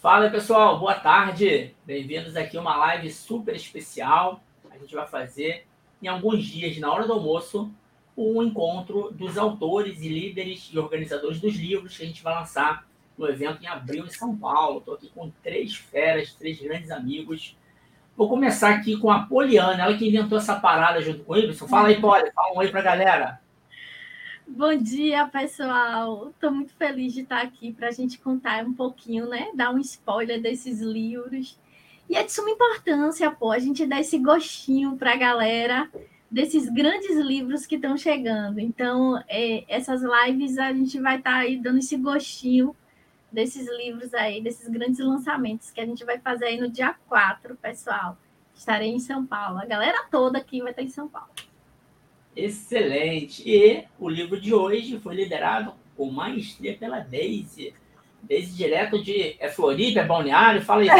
Fala pessoal, boa tarde. Bem-vindos aqui a uma live super especial. A gente vai fazer em alguns dias, na hora do almoço, um encontro dos autores e líderes e organizadores dos livros que a gente vai lançar no evento em abril em São Paulo. Estou aqui com três feras, três grandes amigos. Vou começar aqui com a Poliana, ela que inventou essa parada junto com o Ibson. Fala aí, Poli, fala um oi para a galera. Bom dia, pessoal. Estou muito feliz de estar aqui para a gente contar um pouquinho, né? Dar um spoiler desses livros. E é de suma importância, pô, a gente dar esse gostinho para a galera desses grandes livros que estão chegando. Então, é, essas lives a gente vai estar tá aí dando esse gostinho desses livros aí, desses grandes lançamentos que a gente vai fazer aí no dia 4, pessoal. Estarei em São Paulo. A galera toda aqui vai estar em São Paulo. Excelente. E o livro de hoje foi liderado com maestria pela Daisy. Daisy direto de é Floripa, é Balneário? Fala aí.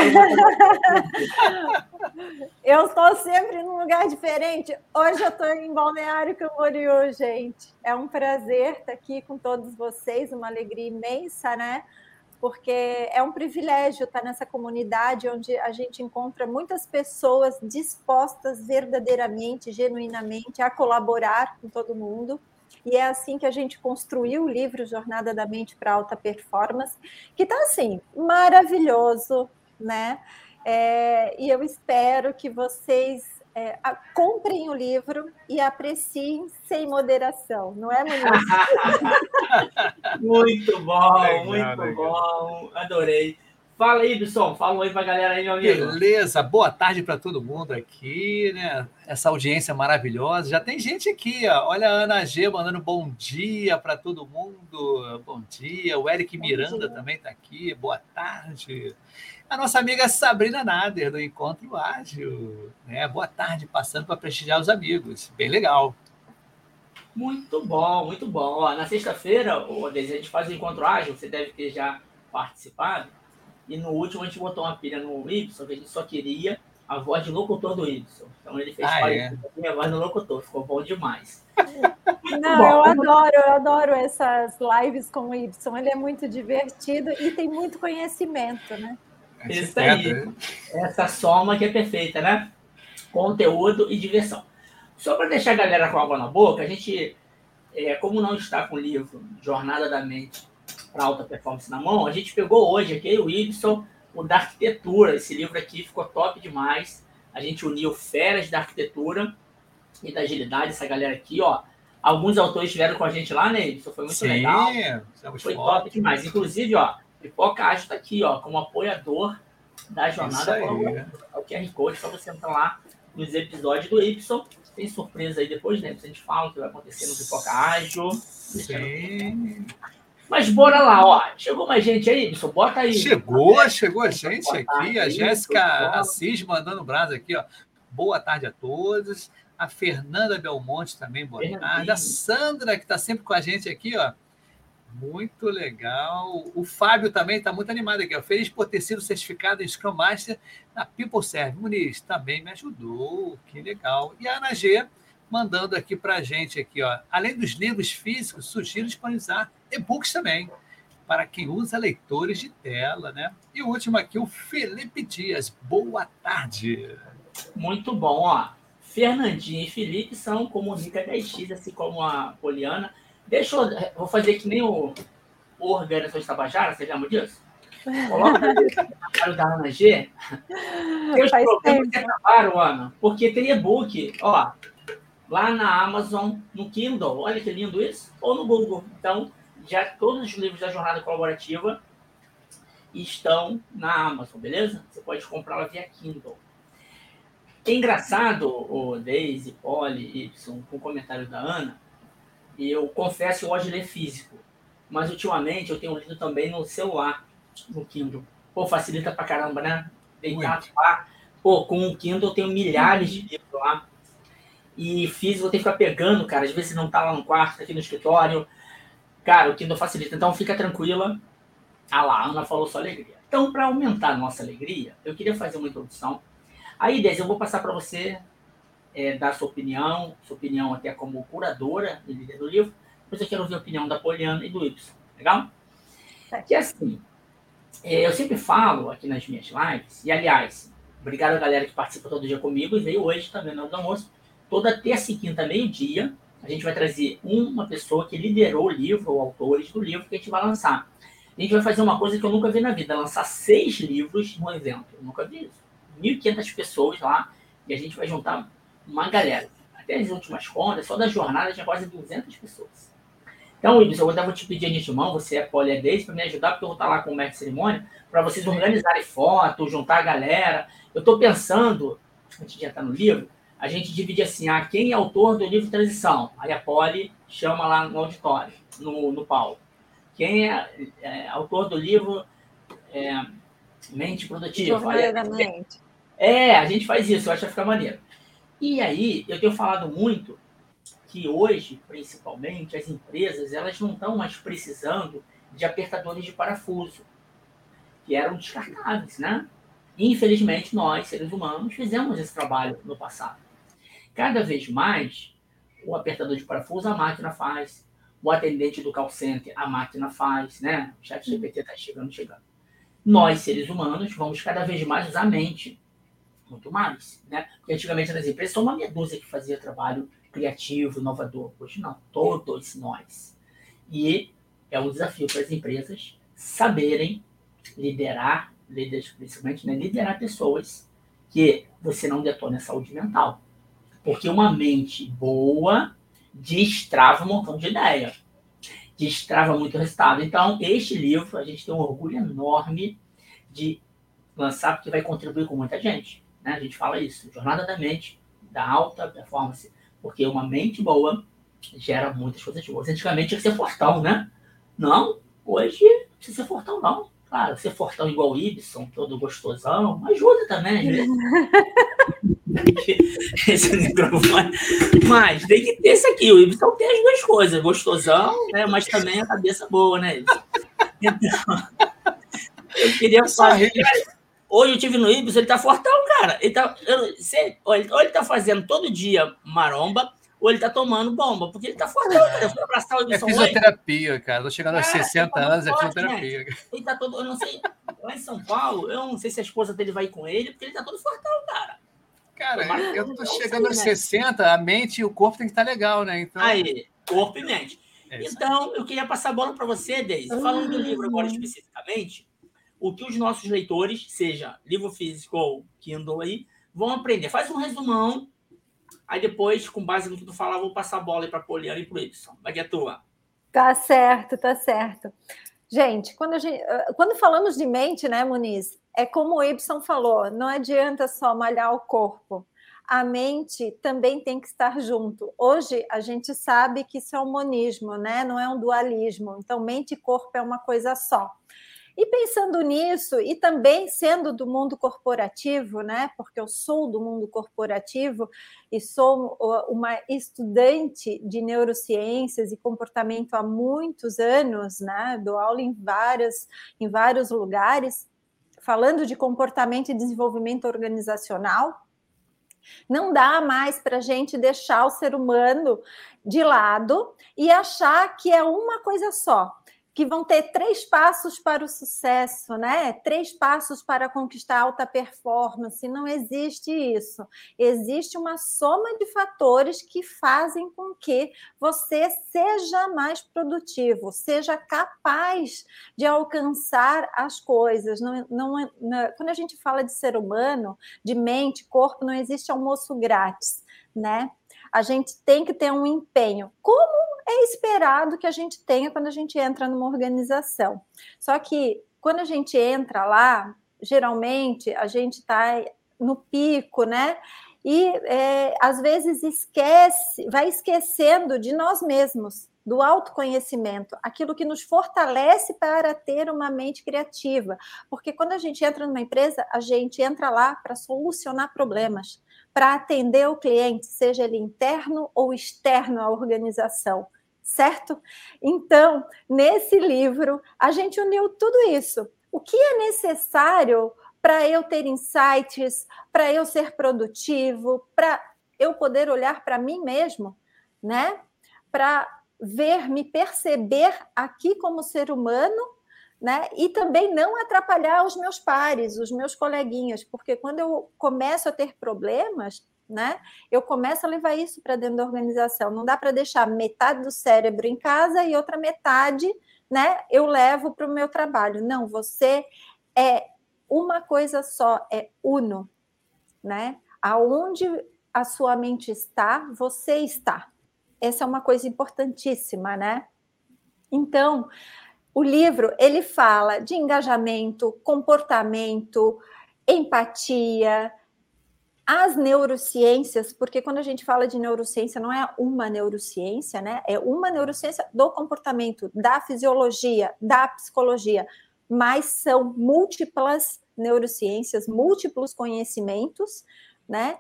eu estou sempre num lugar diferente. Hoje eu estou em Balneário Camboriú, gente. É um prazer estar aqui com todos vocês, uma alegria imensa, né? Porque é um privilégio estar nessa comunidade onde a gente encontra muitas pessoas dispostas verdadeiramente, genuinamente a colaborar com todo mundo. E é assim que a gente construiu o livro Jornada da Mente para Alta Performance, que está assim, maravilhoso, né? É, e eu espero que vocês é, a, comprem o livro e apreciem sem moderação, não é, Muniz? muito bom, legal, muito legal. bom, adorei. Fala aí, Bisson, fala um oi para a galera aí, meu amigo. Beleza, boa tarde para todo mundo aqui, né? Essa audiência maravilhosa. Já tem gente aqui, ó. Olha a Ana G mandando bom dia para todo mundo. Bom dia. O Eric Miranda também está aqui. Boa tarde a nossa amiga Sabrina Nader, do Encontro Ágil. Né? Boa tarde, passando para prestigiar os amigos. Bem legal. Muito bom, muito bom. Ó, na sexta-feira, a gente faz o Encontro Ágil, você deve ter já participado. E no último a gente botou uma pilha no Y, que a gente só queria a voz de locutor do Y. Então ele fez ah, é? a voz do locutor, ficou bom demais. Não, bom, eu adoro, eu adoro essas lives com o Y. Ele é muito divertido e tem muito conhecimento, né? Isso aí. Né? Essa soma que é perfeita, né? Conteúdo e diversão. Só para deixar a galera com água na boca, a gente, é, como não está com o livro Jornada da Mente para Alta Performance na mão, a gente pegou hoje aqui o Ibson, o da Arquitetura. Esse livro aqui ficou top demais. A gente uniu feras da arquitetura e da agilidade, essa galera aqui, ó. Alguns autores estiveram com a gente lá, né? Isso foi muito Sim, legal. Foi top demais. Inclusive, ó, Pipoca Ágil está aqui, ó, como apoiador da jornada. Aí, o QR Code para você entrar lá nos episódios do Y. Tem surpresa aí depois, né? A gente fala o que vai acontecer no Pipoca Ágil. Sim. Mas bora lá, ó. Chegou mais gente aí, Ibson? Bota aí. Chegou, chegou a gente aqui. A Jéssica Assis mandando brasa aqui, ó. Boa tarde a todos. A Fernanda Belmonte também, boa tarde. A Sandra, que está sempre com a gente aqui, ó. Muito legal. O Fábio também está muito animado aqui. Ó. Feliz por ter sido certificado em Scrum Master na People Serve. Muniz também me ajudou. Que legal. E a Ana G mandando aqui para a gente aqui, ó. Além dos livros físicos, sugiro disponibilizar e-books também para quem usa leitores de tela, né? E o último aqui, o Felipe Dias. Boa tarde. Muito bom, ó. Fernandinho e Felipe são comunica 10x, assim como a Poliana Deixa eu. Vou fazer que nem o, o Organização de Tabajara, você lembra disso? Coloca o da Ana G. Os problemas que acabaram, Ana. Porque tem e-book, ó, lá na Amazon, no Kindle. Olha que lindo isso. Ou no Google. Então, já todos os livros da jornada colaborativa estão na Amazon, beleza? Você pode comprá-la via Kindle. É engraçado, o Daisy, Polly, Y, com o comentário da Ana, e eu confesso que eu gosto de ler físico. Mas ultimamente eu tenho lido também no celular, no Kindle. Pô, facilita pra caramba, né? Deitar lá. Pô, com o Kindle eu tenho milhares de livros lá. E físico eu tenho que ficar pegando, cara. Às vezes não tá lá no quarto, tá aqui no escritório. Cara, o Kindle facilita. Então fica tranquila. Ah lá, a Ana falou só alegria. Então, para aumentar a nossa alegria, eu queria fazer uma introdução. Aí, Dez, eu vou passar para você é, dar sua opinião, sua opinião até como curadora e líder do livro, depois eu quero ouvir a opinião da Poliana e do Y, legal? Que é assim, é, eu sempre falo aqui nas minhas lives, e aliás, obrigado a galera que participa todo dia comigo e veio hoje também no almoço. Toda terça e quinta, meio-dia, a gente vai trazer uma pessoa que liderou o livro, ou autores do livro que a gente vai lançar. A gente vai fazer uma coisa que eu nunca vi na vida, lançar seis livros no evento. Eu nunca vi isso. 1.500 pessoas lá, e a gente vai juntar uma galera. Até as últimas contas, só da jornada tinha quase 200 pessoas. Então, Ibis, eu vou te pedir de mão, você é poliedez, para me ajudar, porque eu vou estar lá com o mestre cerimônia, para vocês organizarem fotos, juntar a galera. Eu estou pensando, antes de entrar no livro, a gente divide assim, ah, quem é autor do livro Transição? Aí a Poli chama lá no auditório, no, no palco. Quem é, é autor do livro é, Mente Produtiva? Aí, mente. É, a gente faz isso, eu acho que vai ficar maneiro. E aí, eu tenho falado muito que hoje, principalmente, as empresas elas não estão mais precisando de apertadores de parafuso, que eram descartáveis, né? Infelizmente, nós, seres humanos, fizemos esse trabalho no passado. Cada vez mais, o apertador de parafuso a máquina faz, o atendente do call center a máquina faz, né? O chat GPT está chegando, chegando. Nós, seres humanos, vamos cada vez mais usar a mente, muito mais, né? Porque antigamente nas empresas só uma meia dúzia que fazia trabalho criativo, inovador. Hoje não, todos nós. E é um desafio para as empresas saberem liderar, líderes principalmente, né? liderar pessoas que você não detona a saúde mental. Porque uma mente boa destrava um montão de ideia. Destrava muito resultado. Então, este livro, a gente tem um orgulho enorme de lançar, porque vai contribuir com muita gente. Né? A gente fala isso. Jornada da mente, da alta performance. Porque uma mente boa gera muitas coisas boas. Antigamente tinha que ser fortão, né? Não, hoje não precisa ser fortão, não. Claro, ser fortão igual o Ibson, todo gostosão, ajuda também, esse microfone. Mas tem que ter esse aqui. O Ibson tem as duas coisas, gostosão, né? mas também a cabeça boa, né? Então, eu queria falar. Hoje eu tive no Ibson, ele tá fortão, cara. Ele tá, eu, sei, ou, ele, ou ele tá fazendo todo dia maromba, ou ele tá tomando bomba, porque ele tá fortão. Cara. Eu fui abraçar o Ibson. É fisioterapia, hoje. cara. Tô chegando aos 60 tá anos, é fisioterapia. Ele tá todo, eu não sei, lá em São Paulo, eu não sei se a esposa dele vai com ele, porque ele tá todo fortão, cara. Cara, eu tô chegando aos 60, a mente e o corpo tem que estar legal, né? Então... Aí, corpo e mente. É então, eu queria passar a bola para você, Deise. Falando do livro agora especificamente, o que os nossos leitores, seja livro físico ou Kindle aí, vão aprender. Faz um resumão, aí depois, com base no que tu falar, vou passar a bola para a Poliana e para o Y. Vai que é tua. Tá certo, tá certo. Gente, quando, gente, quando falamos de mente, né, Muniz, é como o Y falou, não adianta só malhar o corpo. A mente também tem que estar junto. Hoje a gente sabe que isso é um monismo, né? Não é um dualismo. Então, mente e corpo é uma coisa só. E pensando nisso, e também sendo do mundo corporativo, né? Porque eu sou do mundo corporativo e sou uma estudante de neurociências e comportamento há muitos anos, né? Dou aula em várias, em vários lugares falando de comportamento e desenvolvimento organizacional, não dá mais para a gente deixar o ser humano de lado e achar que é uma coisa só que vão ter três passos para o sucesso, né? Três passos para conquistar alta performance. Não existe isso. Existe uma soma de fatores que fazem com que você seja mais produtivo, seja capaz de alcançar as coisas. Não, não, não, quando a gente fala de ser humano, de mente, corpo, não existe almoço grátis, né? A gente tem que ter um empenho. Como é esperado que a gente tenha quando a gente entra numa organização. Só que quando a gente entra lá, geralmente a gente está no pico, né? E é, às vezes esquece, vai esquecendo de nós mesmos, do autoconhecimento, aquilo que nos fortalece para ter uma mente criativa. Porque quando a gente entra numa empresa, a gente entra lá para solucionar problemas, para atender o cliente, seja ele interno ou externo à organização certo? Então, nesse livro, a gente uniu tudo isso. O que é necessário para eu ter insights, para eu ser produtivo, para eu poder olhar para mim mesmo, né? Para ver, me perceber aqui como ser humano, né? E também não atrapalhar os meus pares, os meus coleguinhas, porque quando eu começo a ter problemas, né? Eu começo a levar isso para dentro da organização. Não dá para deixar metade do cérebro em casa e outra metade, né? Eu levo para o meu trabalho. Não, você é uma coisa só, é uno, né? Aonde a sua mente está, você está. Essa é uma coisa importantíssima, né? Então, o livro ele fala de engajamento, comportamento, empatia, as neurociências, porque quando a gente fala de neurociência, não é uma neurociência, né? É uma neurociência do comportamento, da fisiologia, da psicologia, mas são múltiplas neurociências, múltiplos conhecimentos, né?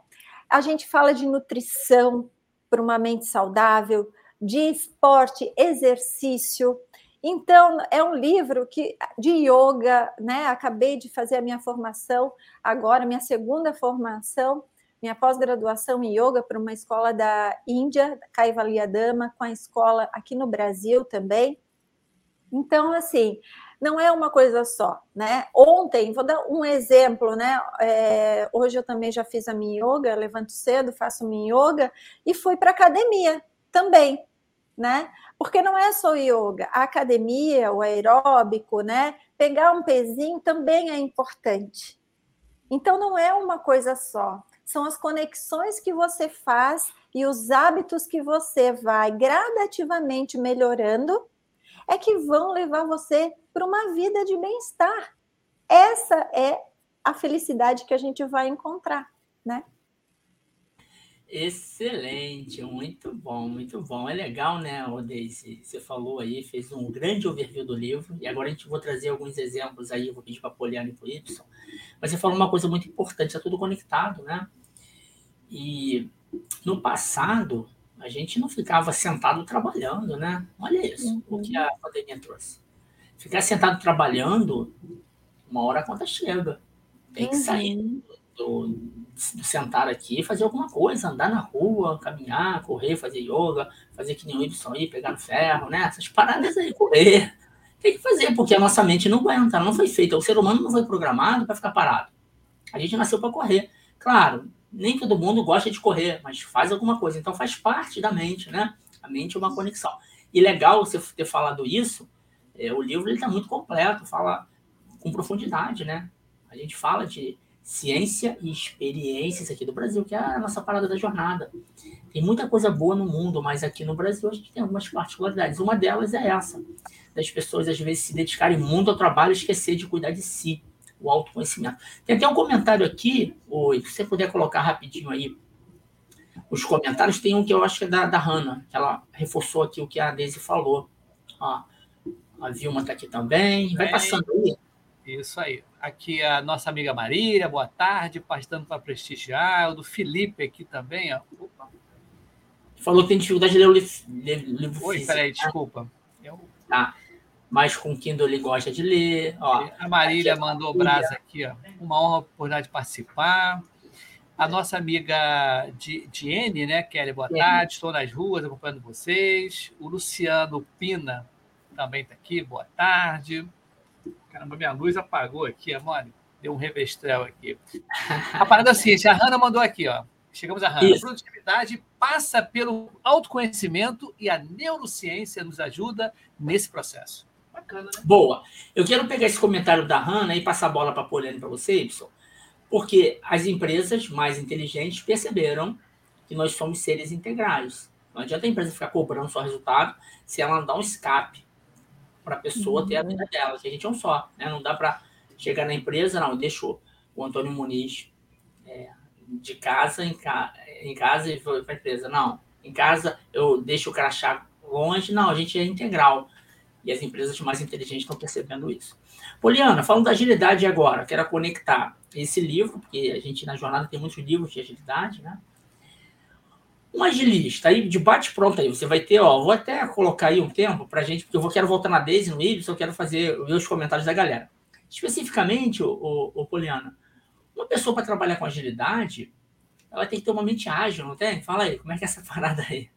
A gente fala de nutrição para uma mente saudável, de esporte, exercício, então, é um livro que de yoga, né? Acabei de fazer a minha formação agora, minha segunda formação, minha pós-graduação em yoga para uma escola da Índia, Kaivalya Dama, com a escola aqui no Brasil também. Então, assim, não é uma coisa só, né? Ontem, vou dar um exemplo, né? É, hoje eu também já fiz a minha yoga, levanto cedo, faço minha yoga e fui para academia também, né? Porque não é só yoga, a academia, o aeróbico, né? Pegar um pezinho também é importante. Então não é uma coisa só, são as conexões que você faz e os hábitos que você vai gradativamente melhorando é que vão levar você para uma vida de bem-estar. Essa é a felicidade que a gente vai encontrar, né? Excelente, muito bom, muito bom. É legal, né, Odeice? Você falou aí, fez um grande overview do livro, e agora a gente vou trazer alguns exemplos aí, vou pedir para a Poliana e para o Y. Mas você falou uma coisa muito importante, é tudo conectado, né? E no passado, a gente não ficava sentado trabalhando, né? Olha isso, uhum. o que a pandemia trouxe. Ficar sentado trabalhando, uma hora a conta chega. Tem que sair uhum. do, sentar aqui e fazer alguma coisa, andar na rua, caminhar, correr, fazer yoga, fazer que nem o Y pegar no ferro, né? Essas paradas aí, correr. Tem que fazer, porque a nossa mente não aguenta, não foi feita. O ser humano não foi programado para ficar parado. A gente nasceu para correr. Claro, nem todo mundo gosta de correr, mas faz alguma coisa. Então faz parte da mente, né? A mente é uma conexão. E legal você ter falado isso, é, o livro está muito completo, fala com profundidade, né? A gente fala de ciência e experiências aqui do Brasil, que é a nossa parada da jornada. Tem muita coisa boa no mundo, mas aqui no Brasil a gente tem algumas particularidades. Uma delas é essa, das pessoas às vezes se dedicarem muito ao trabalho e esquecer de cuidar de si, o autoconhecimento. Tem até um comentário aqui, oi, se você puder colocar rapidinho aí os comentários, tem um que eu acho que é da, da Hanna, que ela reforçou aqui o que a Daisy falou. Ó, a Vilma está aqui também. Vai passando aí. Isso aí. Aqui a nossa amiga Marília, boa tarde, passando para prestigiar. O do Felipe aqui também, ó. Opa. Falou que tem dificuldade de ler o livro Oi, físico. peraí, desculpa. Eu... Tá. Mas com Kindle ele gosta de ler. Ó, a Marília mandou o brasa aqui, ó. Uma honra a oportunidade de participar. A nossa amiga Diene, né, Kelly, boa tarde. Estou nas ruas acompanhando vocês. O Luciano Pina também está aqui, boa tarde. Caramba, minha luz apagou aqui, amore. Deu um revestrel aqui. A parada é a seguinte, a Hanna mandou aqui, ó. Chegamos a Hanna. A produtividade passa pelo autoconhecimento e a neurociência nos ajuda nesse processo. Bacana, né? Boa. Eu quero pegar esse comentário da Hanna e passar a bola para a Poliane para você, Y, porque as empresas mais inteligentes perceberam que nós somos seres integrais. Não adianta a empresa ficar cobrando só resultado se ela não dá um escape para a pessoa ter a vida uhum. dela, que a gente é um só, né? Não dá para chegar na empresa, não, deixou o Antônio Muniz é, de casa em, ca, em casa e foi para a empresa. Não, em casa eu deixo o crachá longe, não, a gente é integral. E as empresas mais inteligentes estão percebendo isso. Poliana, falando da agilidade agora, quero conectar esse livro, porque a gente na jornada tem muitos livros de agilidade, né? Um agilista aí de bate pronto aí, você vai ter, ó, vou até colocar aí um tempo para gente, porque eu vou, quero voltar na Daisy, no Ibis, eu quero fazer os comentários da galera. Especificamente, o, o, o Poliana, uma pessoa para trabalhar com agilidade, ela tem que ter uma mente ágil, não tem? Fala aí, como é que é essa parada aí?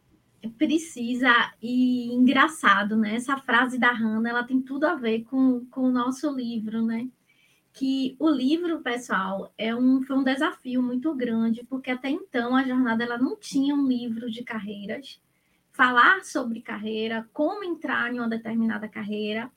precisa e engraçado, né? Essa frase da Hannah, ela tem tudo a ver com, com o nosso livro, né? Que o livro, pessoal, é um, foi um desafio muito grande, porque até então a jornada ela não tinha um livro de carreiras, falar sobre carreira, como entrar em uma determinada carreira,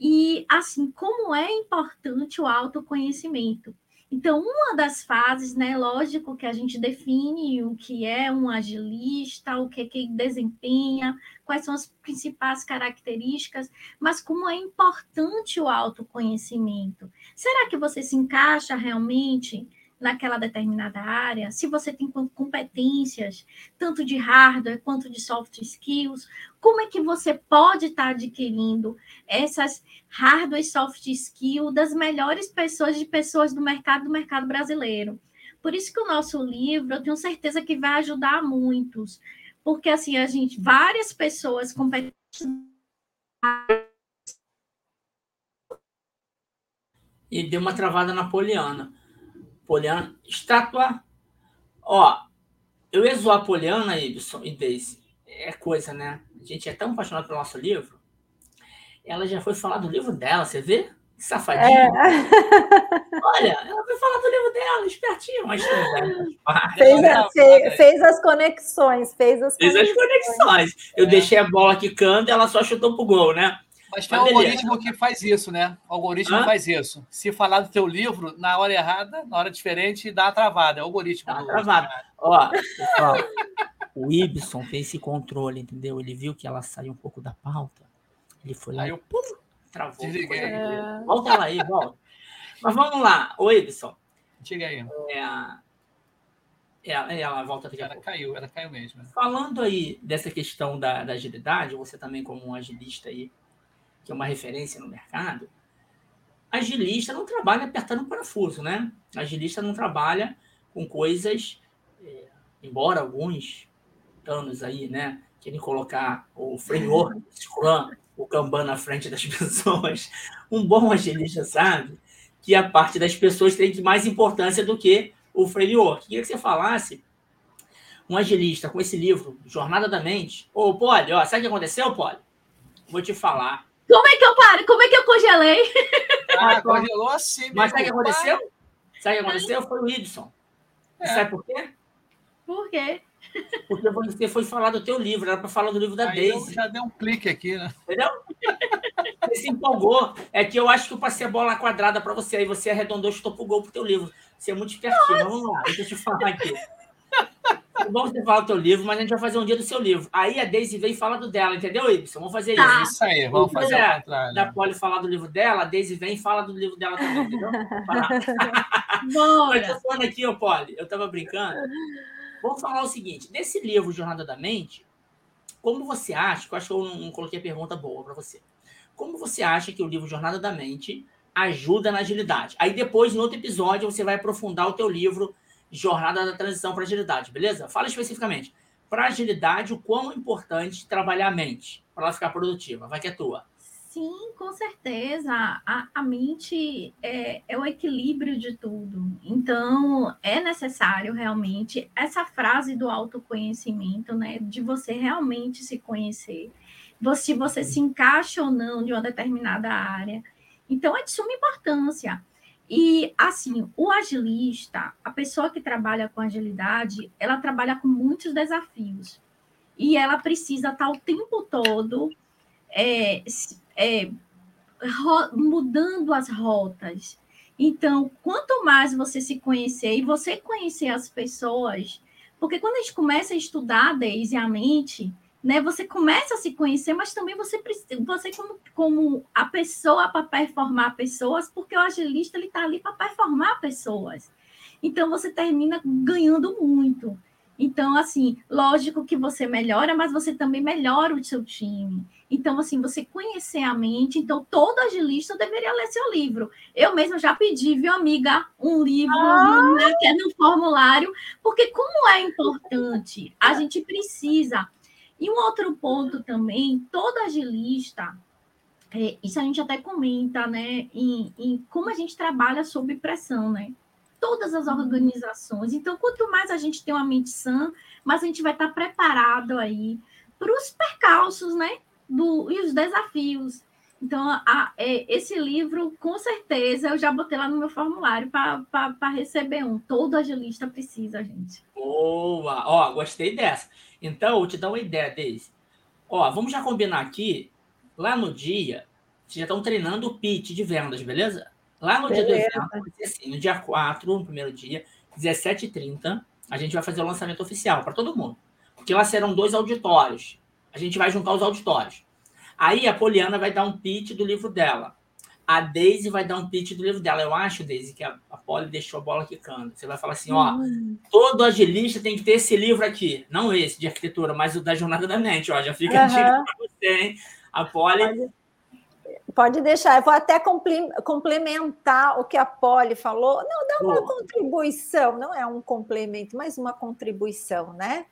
e assim, como é importante o autoconhecimento. Então, uma das fases, né, lógico que a gente define o que é um agilista, o que, que desempenha, quais são as principais características, mas como é importante o autoconhecimento. Será que você se encaixa realmente naquela determinada área, se você tem competências, tanto de hardware quanto de soft skills, como é que você pode estar adquirindo essas hardware e soft skills das melhores pessoas de pessoas do mercado do mercado brasileiro. Por isso que o nosso livro, eu tenho certeza que vai ajudar muitos, porque assim, a gente, várias pessoas competentes e deu uma travada na Poliana. Poliana, estátua. Ó, eu ia zoar a Poliana, Ibson e Daisy. É coisa, né? A gente é tão apaixonado pelo nosso livro. Ela já foi falar do livro dela, você vê? Que safadinha. É. Olha, ela foi falar do livro dela, espertinha, mas fez, a, fez, fez, as conexões, fez as fez conexões. as conexões. Eu é. deixei a bola quicando e ela só chutou pro gol, né? Mas tem um algoritmo que faz isso, né? O algoritmo Hã? faz isso. Se falar do teu livro, na hora errada, na hora diferente, dá uma travada. É o algoritmo. Dá uma travada. Ó, ó, o Ibson fez esse controle, entendeu? Ele viu que ela saiu um pouco da pauta. Ele foi lá Aí eu, pum, travou. É... Volta lá aí, volta. Mas vamos lá. Ô, Ibson. Diga aí. É, ela, é, ela volta daqui Ela caiu, ela caiu mesmo. Falando aí dessa questão da, da agilidade, você também como um agilista aí, que é uma referência no mercado, agilista não trabalha apertando parafuso, né? Agilista não trabalha com coisas, é, embora alguns anos aí, né, querem colocar o framework, Scrum, o Kanban na frente das pessoas. Um bom agilista sabe que a parte das pessoas tem mais importância do que o framework. Queria que você falasse um agilista com esse livro, Jornada da Mente. Ô, Poli, ó, sabe o que aconteceu, Poli? Vou te falar. Como é que eu paro? Como é que eu congelei? Ah, congelou assim. Mas sabe o que aconteceu? Sabe o que aconteceu? Foi o Ibson. É. Sabe por quê? Por quê? Porque você foi falar do teu livro, era para falar do livro da Aí Daisy. já deu um clique aqui, né? Entendeu? Você se empolgou. É que eu acho que eu passei a bola quadrada para você, aí você arredondou e chutou pro gol pro teu livro. Você é muito espertinho. Vamos lá, deixa eu te falar aqui. É bom você falar do teu livro, mas a gente vai fazer um dia do seu livro. Aí a Daisy vem e fala do dela, entendeu, Ibson? Vamos fazer tá. isso. Isso aí, vamos fazer contrário. Da Polly falar do livro dela, a Daisy vem e fala do livro dela também, entendeu? Bora. Mas tô falando aqui, ô Polly, eu tava brincando. Vamos falar o seguinte: nesse livro Jornada da Mente, como você acha, que eu acho que eu não, não coloquei a pergunta boa para você. Como você acha que o livro Jornada da Mente ajuda na agilidade? Aí depois, em outro episódio, você vai aprofundar o teu livro jornada da transição para agilidade, beleza? Fala especificamente. Para agilidade, o quão importante trabalhar a mente para ela ficar produtiva. Vai que é tua. Sim, com certeza. A, a mente é, é o equilíbrio de tudo. Então, é necessário realmente essa frase do autoconhecimento, né? De você realmente se conhecer. Se você se encaixa ou não de uma determinada área. Então, é de suma importância. E, assim, o agilista, a pessoa que trabalha com agilidade, ela trabalha com muitos desafios. E ela precisa estar o tempo todo é, é, mudando as rotas. Então, quanto mais você se conhecer e você conhecer as pessoas, porque quando a gente começa a estudar desde a mente, né? Você começa a se conhecer, mas também você precisa, você como, como a pessoa para performar pessoas, porque o agilista ele está ali para performar pessoas. Então você termina ganhando muito. Então, assim, lógico que você melhora, mas você também melhora o seu time. Então, assim, você conhecer a mente. Então, todo agilista deveria ler seu livro. Eu mesma já pedi, viu, amiga, um livro ah! né, que é no formulário, porque como é importante, a gente precisa e um outro ponto também, todo agilista, é, isso a gente até comenta, né, em, em, como a gente trabalha sob pressão, né? todas as organizações. Então, quanto mais a gente tem uma mente sã, mais a gente vai estar preparado aí para os percalços, né? Do, e os desafios. Então, a, é, esse livro, com certeza, eu já botei lá no meu formulário para receber um. Todo agilista precisa, gente. Boa! Ó, gostei dessa. Então, eu te dar uma ideia, Deise. Ó, vamos já combinar aqui, lá no dia, vocês já estão treinando o pitch de vendas, beleza? Lá no beleza. dia do evento, vai ser assim, no dia 4, no primeiro dia, 17h30, a gente vai fazer o lançamento oficial para todo mundo. Porque lá serão dois auditórios. A gente vai juntar os auditórios. Aí a Poliana vai dar um pitch do livro dela. A Daisy vai dar um pitch do livro dela. Eu acho, Daisy, que a, a Polly deixou a bola quicando. Você vai falar assim: ó, uhum. todo agilista tem que ter esse livro aqui. Não esse de arquitetura, mas o da Jornada da Mente. Ó, já fica uhum. dica para você, hein? A Polly. Pode, pode, deixar. Eu vou até complementar o que a Polly falou. Não, dá uma contribuição. Não é um complemento, mas uma contribuição, né?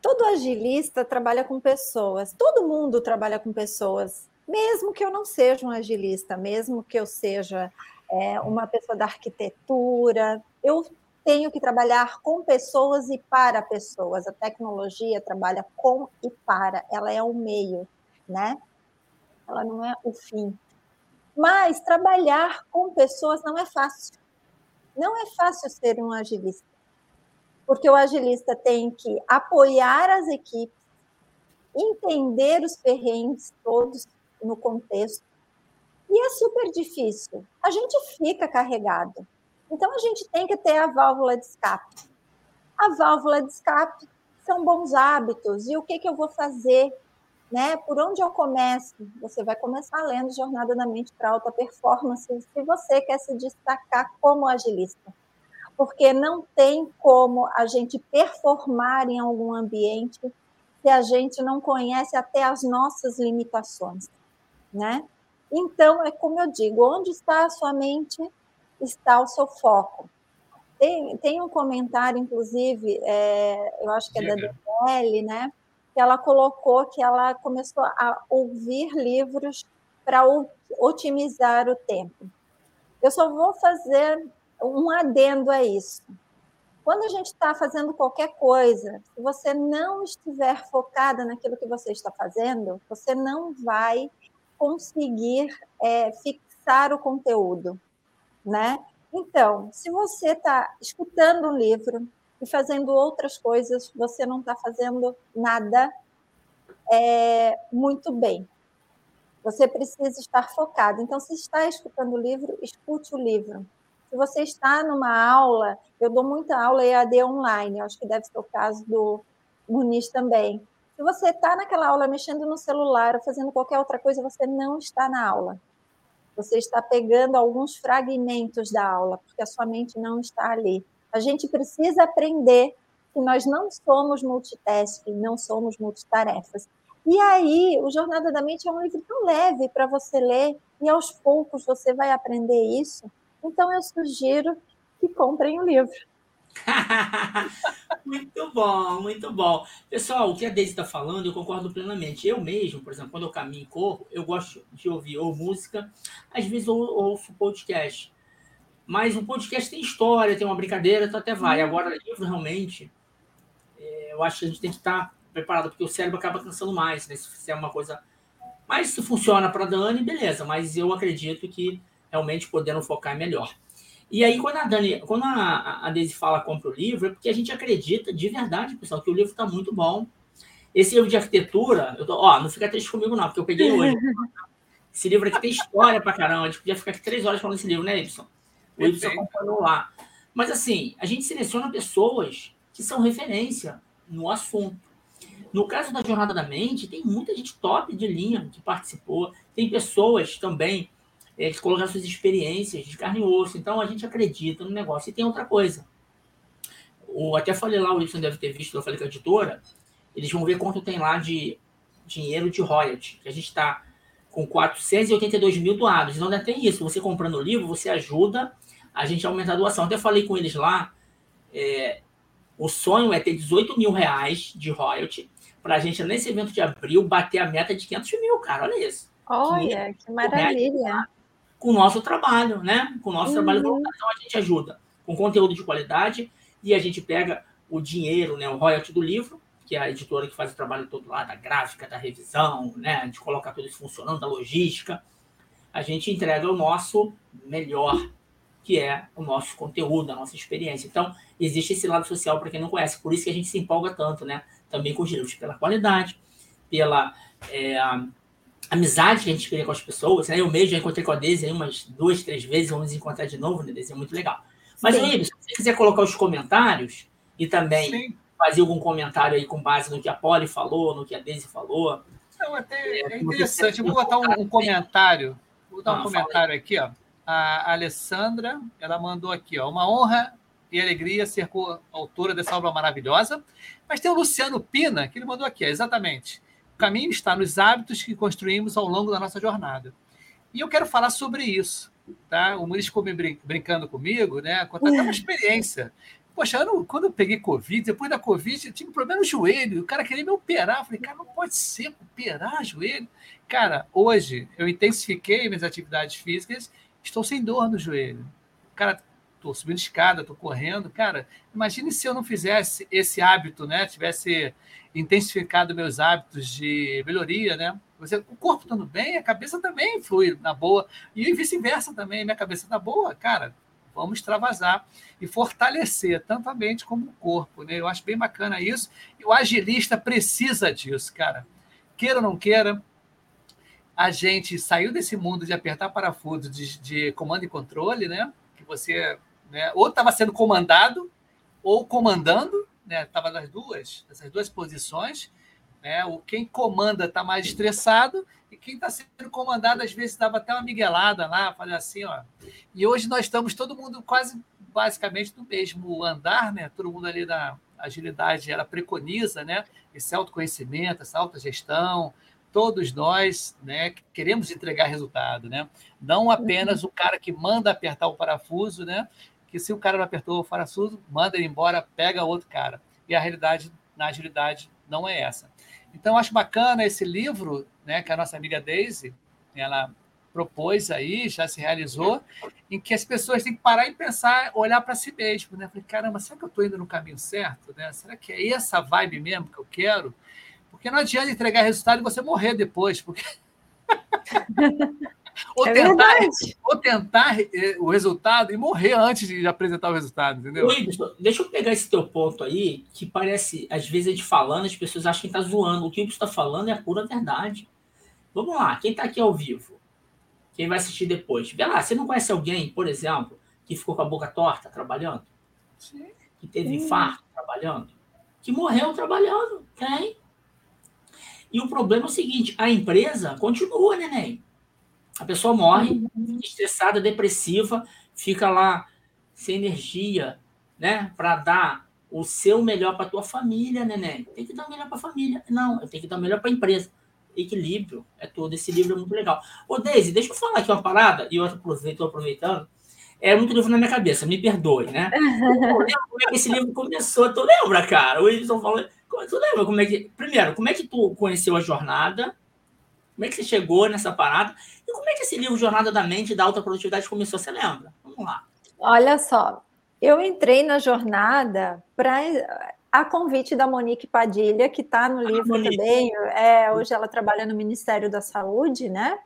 Todo agilista trabalha com pessoas, todo mundo trabalha com pessoas, mesmo que eu não seja um agilista, mesmo que eu seja é, uma pessoa da arquitetura, eu tenho que trabalhar com pessoas e para pessoas. A tecnologia trabalha com e para, ela é o meio, né? Ela não é o fim. Mas trabalhar com pessoas não é fácil. Não é fácil ser um agilista porque o agilista tem que apoiar as equipes, entender os perrengues todos no contexto. E é super difícil. A gente fica carregado. Então a gente tem que ter a válvula de escape. A válvula de escape são bons hábitos. E o que, que eu vou fazer? Né? Por onde eu começo? Você vai começar lendo Jornada da Mente para Alta Performance se você quer se destacar como agilista porque não tem como a gente performar em algum ambiente se a gente não conhece até as nossas limitações, né? Então, é como eu digo, onde está a sua mente, está o seu foco. Tem, tem um comentário, inclusive, é, eu acho que é da Daniele, né? Que ela colocou que ela começou a ouvir livros para otimizar o tempo. Eu só vou fazer um adendo a isso. Quando a gente está fazendo qualquer coisa, se você não estiver focada naquilo que você está fazendo, você não vai conseguir é, fixar o conteúdo, né? Então, se você está escutando um livro e fazendo outras coisas, você não está fazendo nada é, muito bem. Você precisa estar focado. Então, se está escutando o livro, escute o livro. Se você está numa aula, eu dou muita aula EAD online, acho que deve ser o caso do Muniz também. Se você está naquela aula mexendo no celular ou fazendo qualquer outra coisa, você não está na aula. Você está pegando alguns fragmentos da aula, porque a sua mente não está ali. A gente precisa aprender que nós não somos multitasking, não somos multitarefas. E aí, o Jornada da Mente é um livro tão leve para você ler, e aos poucos você vai aprender isso então, eu sugiro que comprem o livro. muito bom, muito bom. Pessoal, o que a Deise está falando, eu concordo plenamente. Eu mesmo, por exemplo, quando eu caminho e corro, eu gosto de ouvir ou música, às vezes eu ouço podcast. Mas um podcast tem história, tem uma brincadeira, então até vai. Uhum. Agora, livro realmente, é, eu acho que a gente tem que estar tá preparado, porque o cérebro acaba cansando mais, né? Se fizer uma coisa. Mas se funciona para Dani, beleza. Mas eu acredito que realmente podendo focar melhor. E aí, quando a Dani, quando a, a Daisy fala compra o livro, é porque a gente acredita de verdade, pessoal, que o livro está muito bom. Esse livro de arquitetura, eu tô, ó, não fica triste comigo, não, porque eu peguei hoje. Esse livro aqui tem história pra caramba. A gente podia ficar aqui três horas falando desse livro, né, Ibson? O Ibson acompanhou lá. Mas assim, a gente seleciona pessoas que são referência no assunto. No caso da Jornada da Mente, tem muita gente top de linha que participou. Tem pessoas também é, de colocar suas experiências de carne e osso. Então a gente acredita no negócio. E tem outra coisa. O, até falei lá, o Wilson deve ter visto, eu falei com a editora, eles vão ver quanto tem lá de dinheiro de royalty. Que a gente está com 482 mil doados. Então ainda tem isso. Você comprando o livro, você ajuda a gente a aumentar a doação. Até falei com eles lá. É, o sonho é ter 18 mil reais de royalty para a gente, nesse evento de abril, bater a meta de 500 mil, cara. Olha isso. Olha, que maravilha com o nosso trabalho, né? Com o nosso uhum. trabalho voluntário. Então a gente ajuda com conteúdo de qualidade, e a gente pega o dinheiro, né, o royalty do livro, que é a editora que faz o trabalho todo lá, da gráfica, da revisão, né, de colocar tudo isso funcionando, da logística, a gente entrega o nosso melhor, que é o nosso conteúdo, a nossa experiência. Então, existe esse lado social para quem não conhece, por isso que a gente se empolga tanto, né? Também com os livros, pela qualidade, pela é, amizade que a gente cria com as pessoas. Né? Eu mesmo já encontrei com a Deise umas duas, três vezes, vamos nos encontrar de novo, né, Deise? É muito legal. Mas, aí, se você quiser colocar os comentários e também Sim. fazer algum comentário aí com base no que a Polly falou, no que a Deise falou. Não, até é, é interessante. Eu vou botar um, um comentário. Vou botar um ah, comentário aqui, ó. A Alessandra, ela mandou aqui, ó. Uma honra e alegria ser autora dessa obra maravilhosa. Mas tem o Luciano Pina, que ele mandou aqui, ó, exatamente. O caminho está nos hábitos que construímos ao longo da nossa jornada. E eu quero falar sobre isso. Tá? O Muniz ficou brin brincando comigo, né? Contar uma experiência. Poxa, eu, quando eu peguei Covid, depois da Covid, eu tive um problema no joelho. O cara queria me operar. Eu falei, cara, não pode ser operar joelho. Cara, hoje eu intensifiquei minhas atividades físicas, estou sem dor no joelho. Cara, estou subindo escada, estou correndo. Cara, imagine se eu não fizesse esse hábito, né? Tivesse intensificado meus hábitos de melhoria, né? Você, o corpo estando bem, a cabeça também flui na boa. E vice-versa também, minha cabeça está boa, cara, vamos extravasar e fortalecer tanto a mente como o corpo, né? Eu acho bem bacana isso. E o agilista precisa disso, cara. Queira ou não queira, a gente saiu desse mundo de apertar parafuso de, de comando e controle, né? Que você né, ou estava sendo comandado ou comandando, Estava né? nas duas, nessas duas posições. Né? O quem comanda está mais estressado e quem está sendo comandado às vezes dava até uma miguelada lá, fazer assim, ó. E hoje nós estamos todo mundo quase basicamente no mesmo andar, né? Todo mundo ali da agilidade ela preconiza, né? Esse autoconhecimento, essa autogestão, todos nós né, queremos entregar resultado, né? Não apenas o cara que manda apertar o parafuso, né? Que se o cara não apertou o parafuso, manda ele embora, pega outro cara. E a realidade na agilidade não é essa. Então, acho bacana esse livro, né, que a nossa amiga Daisy, ela propôs aí, já se realizou, em que as pessoas têm que parar e pensar, olhar para si mesmo, né? Falei, caramba, será que eu estou indo no caminho certo? Né? Será que é essa vibe mesmo que eu quero? Porque não adianta entregar resultado e você morrer depois, porque ou, é tentar, ou tentar eh, o resultado e morrer antes de apresentar o resultado, entendeu? deixa eu pegar esse teu ponto aí, que parece, às vezes, a gente falando, as pessoas acham que está zoando. O que você está falando é a pura verdade. Vamos lá, quem está aqui ao vivo? Quem vai assistir depois? Vê lá, você não conhece alguém, por exemplo, que ficou com a boca torta trabalhando? Sim. Que teve infarto trabalhando? Que morreu trabalhando? Tem. E o problema é o seguinte: a empresa continua, neném. A pessoa morre, uhum. estressada, depressiva, fica lá sem energia, né? Para dar o seu melhor para tua família, neném. Tem que dar o melhor para a família. Não, eu tenho que dar o melhor para a empresa. Equilíbrio é todo. Esse livro é muito legal. Ô, Deise, deixa eu falar aqui uma parada, e eu estou aproveitando. É muito livro na minha cabeça, me perdoe, né? Eu lembro como é que esse livro começou. Tu lembra, cara? O Wilson falou. Tu lembra como é que. Primeiro, como é que tu conheceu a jornada? Como é que você chegou nessa parada? E como é que esse livro Jornada da Mente da Alta Produtividade começou? Você lembra? Vamos lá. Olha só, eu entrei na jornada para a convite da Monique Padilha, que está no ah, livro também. É, hoje ela trabalha no Ministério da Saúde, né?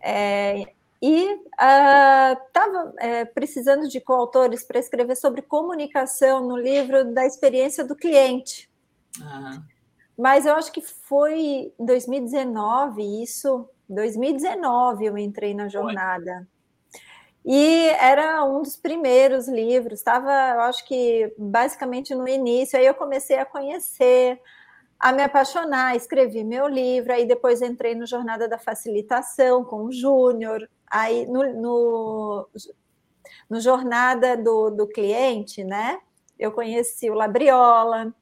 É, e estava uh, é, precisando de coautores para escrever sobre comunicação no livro da experiência do cliente. Uhum. Mas eu acho que foi em 2019 isso. 2019 eu entrei na jornada. E era um dos primeiros livros, estava, eu acho que basicamente no início. Aí eu comecei a conhecer, a me apaixonar, escrevi meu livro, aí depois entrei no Jornada da Facilitação com o Júnior, aí no, no, no Jornada do, do Cliente, né? Eu conheci o Labriola,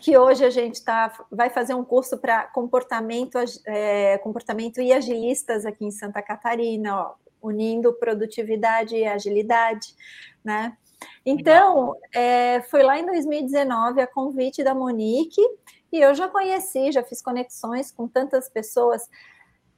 que hoje a gente tá, vai fazer um curso para comportamento, é, comportamento e agilistas aqui em Santa Catarina, ó, unindo produtividade e agilidade, né? Então, é, foi lá em 2019 a convite da Monique, e eu já conheci, já fiz conexões com tantas pessoas.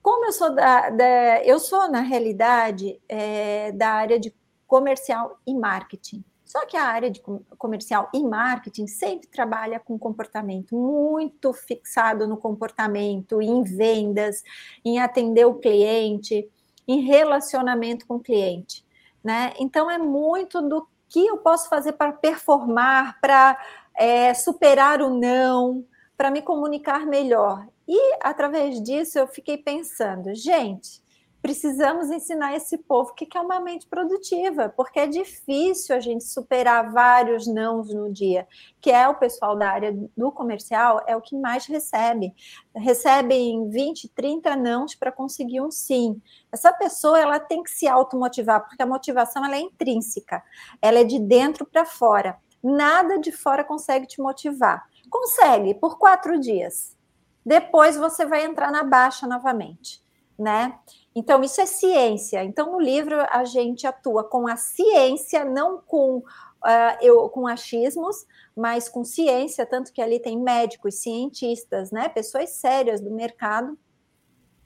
Como eu sou da, da eu sou, na realidade, é, da área de comercial e marketing. Só que a área de comercial e marketing sempre trabalha com comportamento, muito fixado no comportamento, em vendas, em atender o cliente, em relacionamento com o cliente. Né? Então, é muito do que eu posso fazer para performar, para é, superar o não, para me comunicar melhor. E através disso eu fiquei pensando, gente, precisamos ensinar esse povo o que é uma mente produtiva, porque é difícil a gente superar vários nãos no dia, que é o pessoal da área do comercial, é o que mais recebe. Recebem 20, 30 nãos para conseguir um sim. Essa pessoa ela tem que se automotivar, porque a motivação ela é intrínseca, ela é de dentro para fora. Nada de fora consegue te motivar. Consegue por quatro dias. Depois você vai entrar na baixa novamente, né? Então, isso é ciência. Então, no livro, a gente atua com a ciência, não com, uh, eu, com achismos, mas com ciência, tanto que ali tem médicos, cientistas, né, pessoas sérias do mercado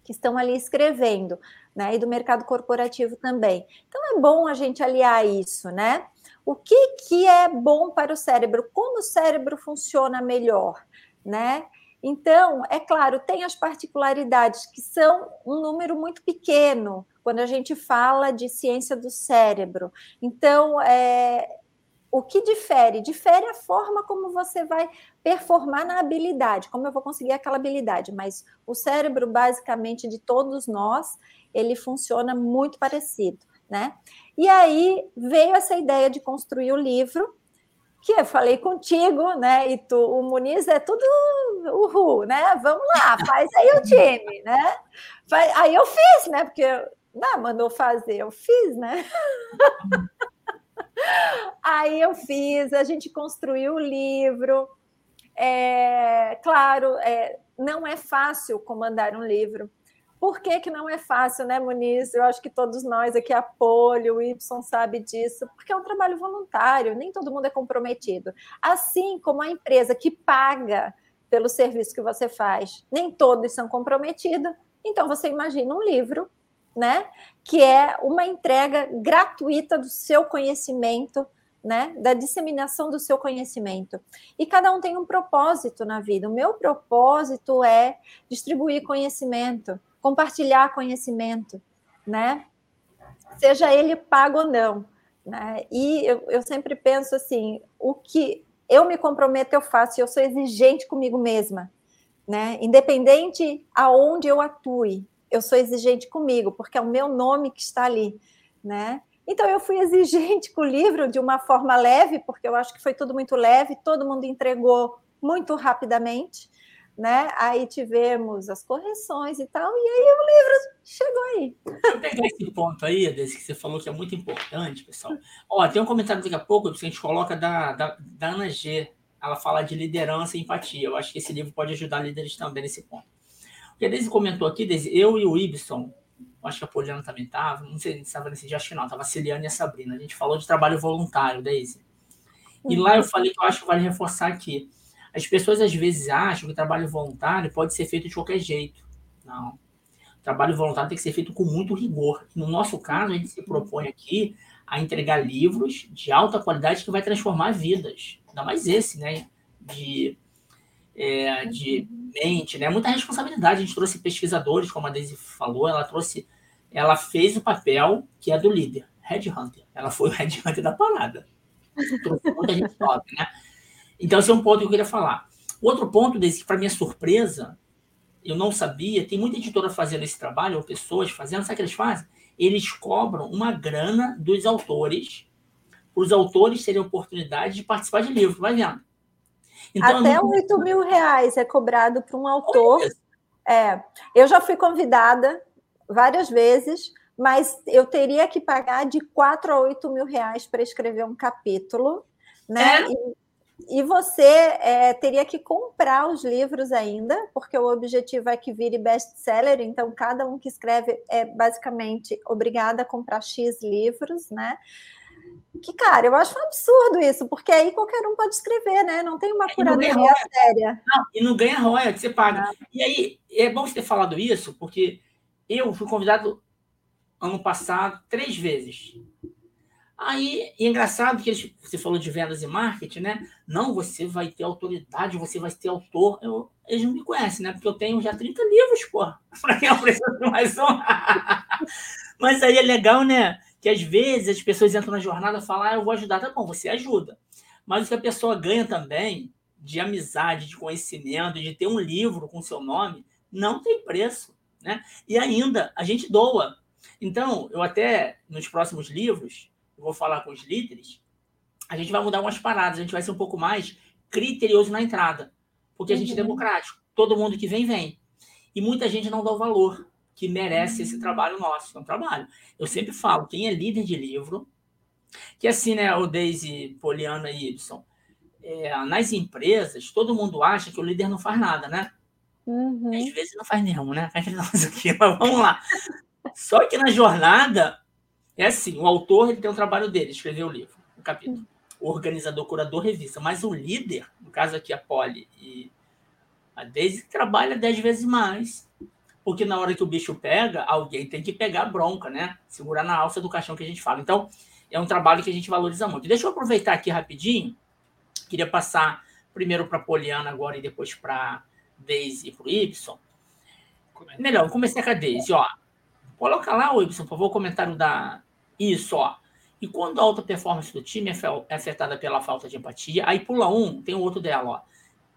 que estão ali escrevendo, né, e do mercado corporativo também. Então, é bom a gente aliar isso, né? O que, que é bom para o cérebro? Como o cérebro funciona melhor, né? Então, é claro, tem as particularidades que são um número muito pequeno quando a gente fala de ciência do cérebro. Então, é, o que difere? Difere a forma como você vai performar na habilidade, como eu vou conseguir aquela habilidade, mas o cérebro, basicamente, de todos nós, ele funciona muito parecido, né? E aí veio essa ideia de construir o livro, que eu falei contigo, né? E tu, o Muniz é tudo uhul, né? Vamos lá, faz aí o time, né? Aí eu fiz, né? Porque não, mandou fazer, eu fiz, né? aí eu fiz, a gente construiu o livro. É, claro, é, não é fácil comandar um livro, por que, que não é fácil, né, Muniz? Eu acho que todos nós aqui, apoio, o Y sabe disso, porque é um trabalho voluntário, nem todo mundo é comprometido. Assim como a empresa que paga pelo serviço que você faz, nem todos são comprometidos. Então, você imagina um livro, né, que é uma entrega gratuita do seu conhecimento, né, da disseminação do seu conhecimento. E cada um tem um propósito na vida. O meu propósito é distribuir conhecimento, compartilhar conhecimento, né? Seja ele pago ou não. Né? E eu, eu sempre penso assim: o que eu me comprometo, eu faço, eu sou exigente comigo mesma. Né? Independente aonde eu atue, eu sou exigente comigo, porque é o meu nome que está ali, né? Então eu fui exigente com o livro de uma forma leve, porque eu acho que foi tudo muito leve, todo mundo entregou muito rapidamente, né? Aí tivemos as correções e tal, e aí o livro chegou aí. Deixa eu pegar esse ponto aí, desse que você falou que é muito importante, pessoal. Ó, tem um comentário daqui a pouco que a gente coloca da, da, da Ana G. Ela fala de liderança e empatia. Eu acho que esse livro pode ajudar líderes também nesse ponto. Porque a Deise comentou aqui, Deise, eu e o Ibson, acho que a Poliana também estava, não sei se estava nesse dia, acho que não, estava a Celiane e a Sabrina. A gente falou de trabalho voluntário, Deise. E lá eu falei que eu acho que vale reforçar aqui as pessoas às vezes acham que o trabalho voluntário pode ser feito de qualquer jeito. Não. O trabalho voluntário tem que ser feito com muito rigor. No nosso caso, a gente se propõe aqui a entregar livros de alta qualidade que vai transformar vidas. Ainda mais esse, né? De, é, de mente, né? Muita responsabilidade. A gente trouxe pesquisadores, como a Daisy falou, ela trouxe, ela fez o papel que é do líder, Red Hunter. Ela foi o Red Hunter da parada. Trouxe muita gente top, né? Então, esse é um ponto que eu queria falar. Outro ponto, desse, para minha surpresa, eu não sabia, tem muita editora fazendo esse trabalho, ou pessoas fazendo, sabe o que eles fazem? Eles cobram uma grana dos autores, para os autores terem oportunidade de participar de livro, vai vendo. Então, Até não... 8 mil reais é cobrado para um autor. É, eu já fui convidada várias vezes, mas eu teria que pagar de 4 a 8 mil reais para escrever um capítulo, né? É? E, e você é, teria que comprar os livros ainda, porque o objetivo é que vire best-seller, então cada um que escreve é basicamente obrigado a comprar X livros, né? Que, cara, eu acho um absurdo isso, porque aí qualquer um pode escrever, né? Não tem uma curadoria séria. Não, e não ganha royalties, você paga. Não. E aí, é bom você ter falado isso, porque eu fui convidado ano passado três vezes. Aí, é engraçado que você falou de vendas e marketing, né? Não, você vai ter autoridade, você vai ter autor. Eu, eles não me conhecem, né? Porque eu tenho já 30 livros, pô. Para quem preciso de mais um. Mas aí é legal, né? Que às vezes as pessoas entram na jornada e falam, ah, eu vou ajudar. Tá bom, você ajuda. Mas o que a pessoa ganha também de amizade, de conhecimento, de ter um livro com seu nome, não tem preço, né? E ainda, a gente doa. Então, eu até, nos próximos livros, vou falar com os líderes, a gente vai mudar umas paradas, a gente vai ser um pouco mais criterioso na entrada, porque a gente é uhum. democrático. Todo mundo que vem, vem. E muita gente não dá o valor que merece esse trabalho nosso, é um trabalho. Eu sempre falo, quem é líder de livro, que assim, né, o Daisy, Poliana e Y, é, nas empresas, todo mundo acha que o líder não faz nada, né? Uhum. Às vezes não faz nenhum, né? Faz aqui, mas vamos lá. Só que na jornada, é assim, o autor ele tem um trabalho dele, escrever o livro, o capítulo. O organizador, curador, revista. Mas o líder, no caso aqui a Polly e a Daisy, trabalha dez vezes mais. Porque na hora que o bicho pega, alguém tem que pegar a bronca, né? Segurar na alça do caixão que a gente fala. Então, é um trabalho que a gente valoriza muito. Deixa eu aproveitar aqui rapidinho. Queria passar primeiro para a Poliana agora e depois para Daisy e para o Y. Melhor, vou começar com a Daisy. Ó, coloca lá, Y, por favor, o comentário da, isso, ó. E quando a alta performance do time é, é afetada pela falta de empatia, aí pula um, tem o outro dela, ó.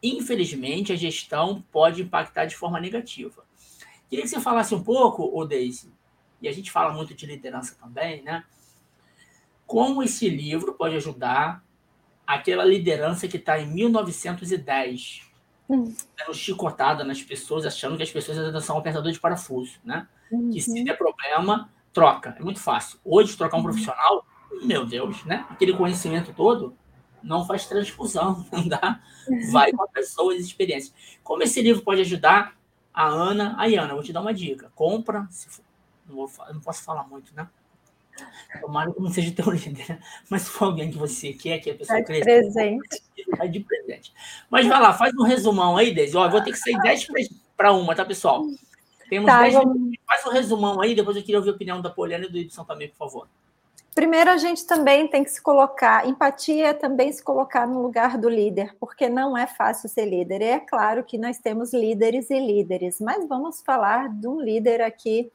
Infelizmente, a gestão pode impactar de forma negativa. Queria que você falasse um pouco, o Daisy, e a gente fala muito de liderança também, né? Como esse livro pode ajudar aquela liderança que está em 1910, hum. dando chicotada nas pessoas, achando que as pessoas ainda são apertador de parafuso, né? Uhum. Que se uhum. der problema, troca. É muito fácil. Hoje, trocar um uhum. profissional, meu Deus, né? Aquele conhecimento todo não faz transfusão, não dá. Vai com a pessoa e experiências. Como esse livro pode ajudar a Ana? Aí, Ana, vou te dar uma dica. Compra, se for, não, vou, não posso falar muito, né? Tomara que não seja teu líder, né? mas se for alguém que você quer que a pessoa cresça. presente. Vai de presente. Mas vai lá, faz um resumão aí, Desi. Ó, eu vou ter que sair 10 para uma, tá, pessoal? Temos tá, 10 vamos... minutos. Faz um resumão aí, depois eu queria ouvir a opinião da Poliana e do Ibson também, por favor. Primeiro, a gente também tem que se colocar, empatia é também se colocar no lugar do líder, porque não é fácil ser líder. E é claro que nós temos líderes e líderes, mas vamos falar de um líder aqui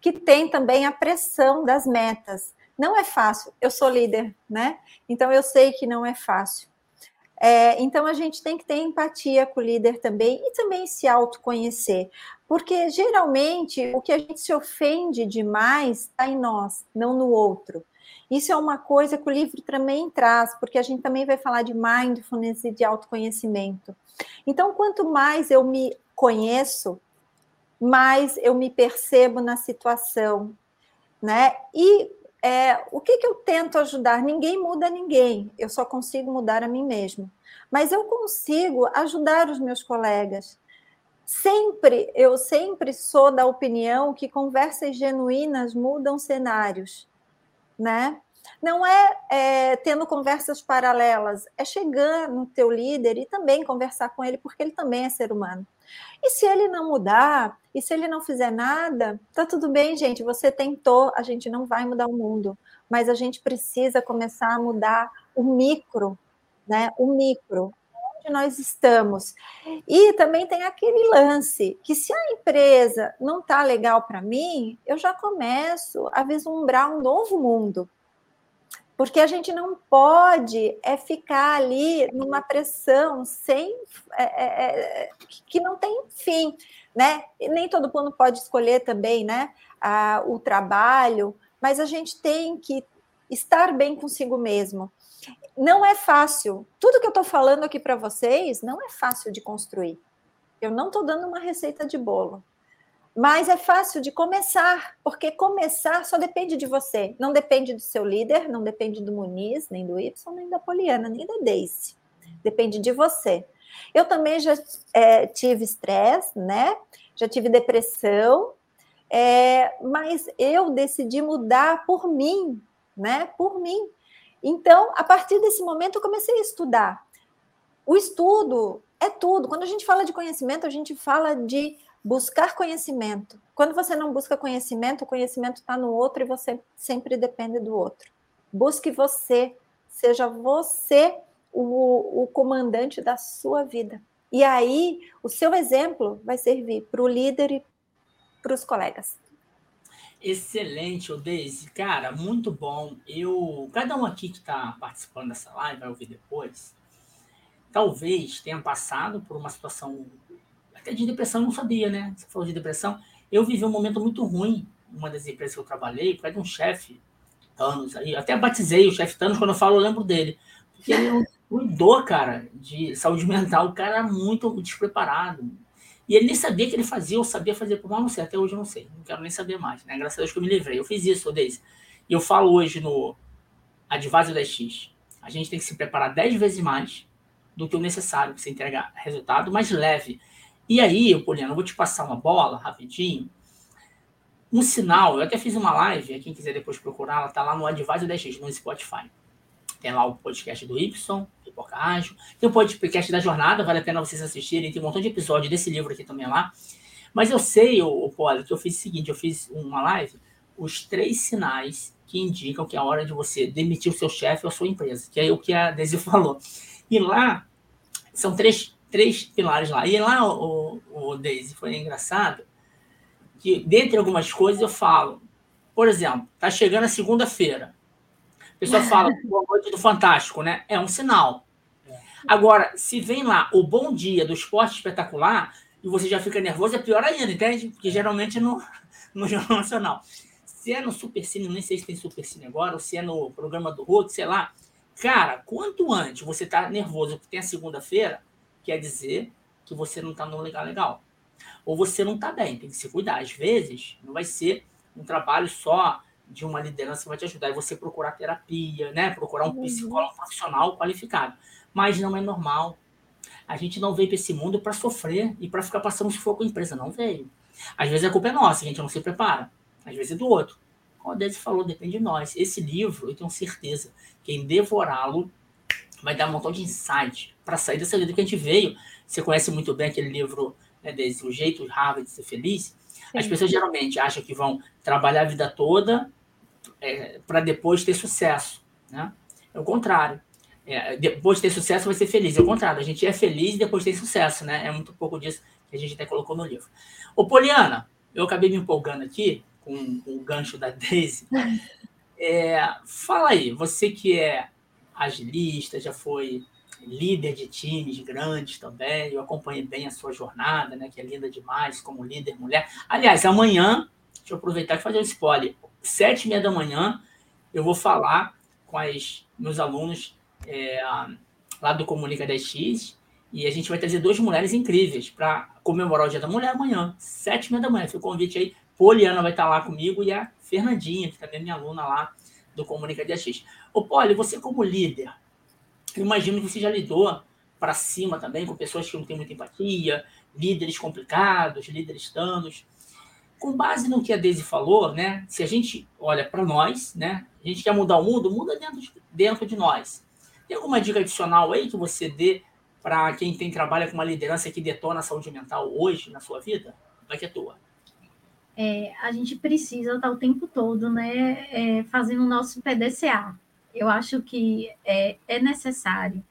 que tem também a pressão das metas. Não é fácil, eu sou líder, né? Então eu sei que não é fácil. É, então a gente tem que ter empatia com o líder também e também se autoconhecer. Porque geralmente o que a gente se ofende demais está em nós, não no outro. Isso é uma coisa que o livro também traz, porque a gente também vai falar de mindfulness e de autoconhecimento. Então, quanto mais eu me conheço, mais eu me percebo na situação, né? E é, o que, que eu tento ajudar? Ninguém muda ninguém, eu só consigo mudar a mim mesmo. Mas eu consigo ajudar os meus colegas, sempre, eu sempre sou da opinião que conversas genuínas mudam cenários, né? Não é, é, tendo conversas paralelas, é chegar no teu líder e também conversar com ele, porque ele também é ser humano. E se ele não mudar, e se ele não fizer nada, tá tudo bem, gente. Você tentou, a gente não vai mudar o mundo, mas a gente precisa começar a mudar o micro, né? O micro, onde nós estamos. E também tem aquele lance que se a empresa não está legal para mim, eu já começo a vislumbrar um novo mundo. Porque a gente não pode é ficar ali numa pressão sem é, é, é que não tem fim, né? E nem todo mundo pode escolher também, né? A, o trabalho, mas a gente tem que estar bem consigo mesmo não é fácil. Tudo que eu estou falando aqui para vocês não é fácil de construir. Eu não estou dando uma receita de bolo. Mas é fácil de começar, porque começar só depende de você. Não depende do seu líder, não depende do Muniz, nem do Y, nem da Poliana, nem da Daisy. Depende de você. Eu também já é, tive estresse, né? Já tive depressão, é, mas eu decidi mudar por mim, né? Por mim. Então, a partir desse momento, eu comecei a estudar. O estudo é tudo. Quando a gente fala de conhecimento, a gente fala de buscar conhecimento. Quando você não busca conhecimento, o conhecimento está no outro e você sempre depende do outro. Busque você, seja você o, o comandante da sua vida. E aí, o seu exemplo vai servir para o líder e para os colegas. Excelente, Odeise. Cara, muito bom. Eu, cada um aqui que está participando dessa live vai ouvir depois. Talvez tenha passado por uma situação de depressão, não sabia, né? Você falou de depressão. Eu vivi um momento muito ruim uma das empresas que eu trabalhei, por causa de um chefe, Thanos aí. Eu até batizei o chefe Thanos, quando eu falo, eu lembro dele. Porque ele é cuidou, cara, de saúde mental. O cara muito despreparado. E ele nem sabia que ele fazia, ou sabia fazer por mal, não sei. Até hoje eu não sei. Não quero nem saber mais, né? Graças a Deus que eu me livrei. Eu fiz isso, Odeise. E eu falo hoje no Advisor 10X. A gente tem que se preparar 10 vezes mais do que o necessário para você entregar resultado mais leve. E aí, Poliana, eu vou te passar uma bola rapidinho. Um sinal, eu até fiz uma live, quem quiser depois procurar, ela está lá no Advisor 10X, no Spotify. Tem lá o podcast do Y, Pipoca Ágil. Tem o podcast da Jornada, vale a pena vocês assistirem. Tem um montão de episódio desse livro aqui também lá. Mas eu sei, o Poli, que eu fiz o seguinte: eu fiz uma live, os três sinais que indicam que é a hora de você demitir o seu chefe ou a sua empresa, que é o que a Desi falou. E lá, são três, três pilares lá. E lá, o, o Daisy, foi engraçado, que dentre algumas coisas eu falo, por exemplo, tá chegando a segunda-feira, a pessoa fala, boa noite do Fantástico, né? É um sinal. Agora, se vem lá o bom dia do esporte espetacular e você já fica nervoso, é pior ainda, entende? Porque geralmente no, no Jornal Nacional. Se é no Supercine, nem sei se tem Supercine agora, ou se é no programa do Hulk, sei lá. Cara, quanto antes você tá nervoso porque tem a segunda-feira, quer dizer que você não tá no lugar legal. Ou você não tá bem, tem que se cuidar. Às vezes, não vai ser um trabalho só de uma liderança que vai te ajudar. E você procurar terapia, né? Procurar um uhum. psicólogo profissional qualificado. Mas não é normal. A gente não veio para esse mundo para sofrer e para ficar passando sufoco com a empresa. Não veio. Às vezes a culpa é nossa, a gente não se prepara. Às vezes é do outro. Como a Desi falou, depende de nós. Esse livro, eu tenho certeza, quem devorá-lo vai dar um montão de insight para sair dessa vida que a gente veio. Você conhece muito bem aquele livro, né, Desi, O Jeito Harvard de Ser Feliz? As pessoas geralmente acham que vão trabalhar a vida toda é, para depois ter sucesso. Né? É o contrário. É, depois de ter sucesso, vai ser feliz. É o contrário. A gente é feliz depois de ter sucesso. Né? É muito pouco disso que a gente até colocou no livro. Ô, Poliana, eu acabei me empolgando aqui com, com o gancho da Daisy. É, fala aí, você que é agilista, já foi líder de times grandes também. Eu acompanhei bem a sua jornada, né? Que é linda demais como líder mulher. Aliás, amanhã, deixa eu aproveitar e fazer um spoiler. Sete e meia da manhã, eu vou falar com as meus alunos é, lá do Comunica 10X e a gente vai trazer duas mulheres incríveis para comemorar o Dia da Mulher amanhã, sete e meia da manhã. Fica o convite aí. Poliana vai estar lá comigo e a Fernandinha, que também é minha aluna lá do Comunica 10X. Ô, Poli, você como líder, eu imagino que você já lidou para cima também com pessoas que não têm muita empatia, líderes complicados, líderes tanos. Com base no que a Daisy falou, né? Se a gente olha para nós, né? A gente quer mudar o mundo, muda dentro de, dentro de nós. Tem alguma dica adicional aí que você dê para quem tem trabalha com uma liderança que detona a saúde mental hoje na sua vida? Vai que é tua. É, a gente precisa estar o tempo todo, né, é, fazendo o nosso PDCA, eu acho que é, é necessário.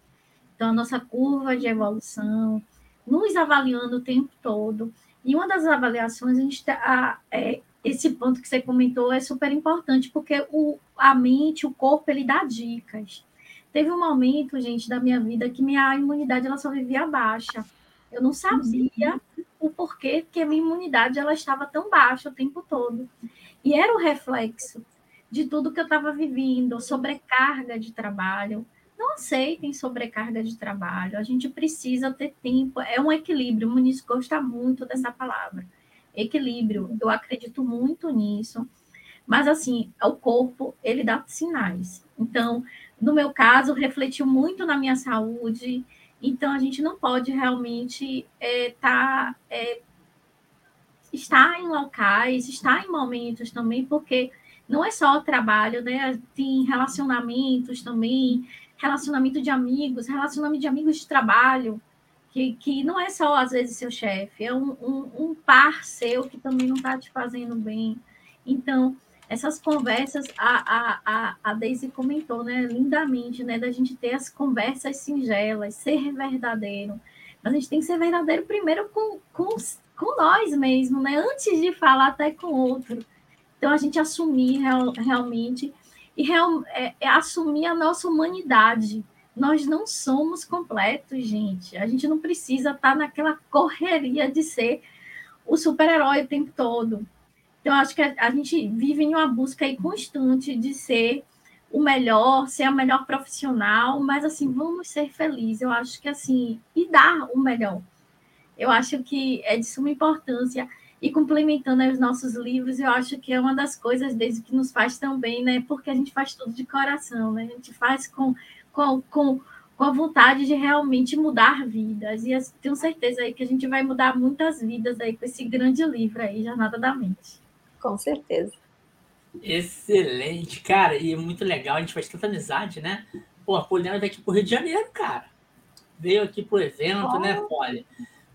Então, a nossa curva de evolução, nos avaliando o tempo todo. E uma das avaliações, a gente tá, é, esse ponto que você comentou é super importante, porque o, a mente, o corpo, ele dá dicas. Teve um momento, gente, da minha vida que minha imunidade ela só vivia baixa. Eu não sabia o porquê que a minha imunidade ela estava tão baixa o tempo todo. E era o reflexo de tudo que eu estava vivendo, sobrecarga de trabalho. Não aceitem sobrecarga de trabalho. A gente precisa ter tempo. É um equilíbrio. O Muniz gosta muito dessa palavra. Equilíbrio. Eu acredito muito nisso. Mas, assim, o corpo, ele dá sinais. Então, no meu caso, refletiu muito na minha saúde. Então, a gente não pode realmente é, tá, é, estar em locais, estar em momentos também, porque não é só o trabalho, né? Tem relacionamentos também, relacionamento de amigos, relacionamento de amigos de trabalho, que, que não é só, às vezes, seu chefe, é um, um, um par seu que também não está te fazendo bem. Então, essas conversas, a, a, a Daisy comentou, né, lindamente, né, da gente ter as conversas singelas, ser verdadeiro. A gente tem que ser verdadeiro primeiro com, com, com nós mesmo, né, antes de falar até com outro. Então, a gente assumir real, realmente e real, é, é assumir a nossa humanidade. Nós não somos completos, gente. A gente não precisa estar naquela correria de ser o super-herói o tempo todo. Então, acho que a, a, gente vive em uma busca aí constante de ser o melhor, ser a melhor profissional, mas assim, vamos ser felizes. Eu acho que assim, e dar o melhor. Eu acho que é de suma importância. E complementando os nossos livros, eu acho que é uma das coisas desde que nos faz tão bem, né? Porque a gente faz tudo de coração, né? A gente faz com, com, com, com a vontade de realmente mudar vidas. E eu tenho certeza aí que a gente vai mudar muitas vidas aí com esse grande livro aí, Jornada da Mente. Com certeza. Excelente, cara. E é muito legal, a gente faz tanta amizade, né? Pô, a Poliana veio aqui pro Rio de Janeiro, cara. Veio aqui pro evento, oh. né, Poli?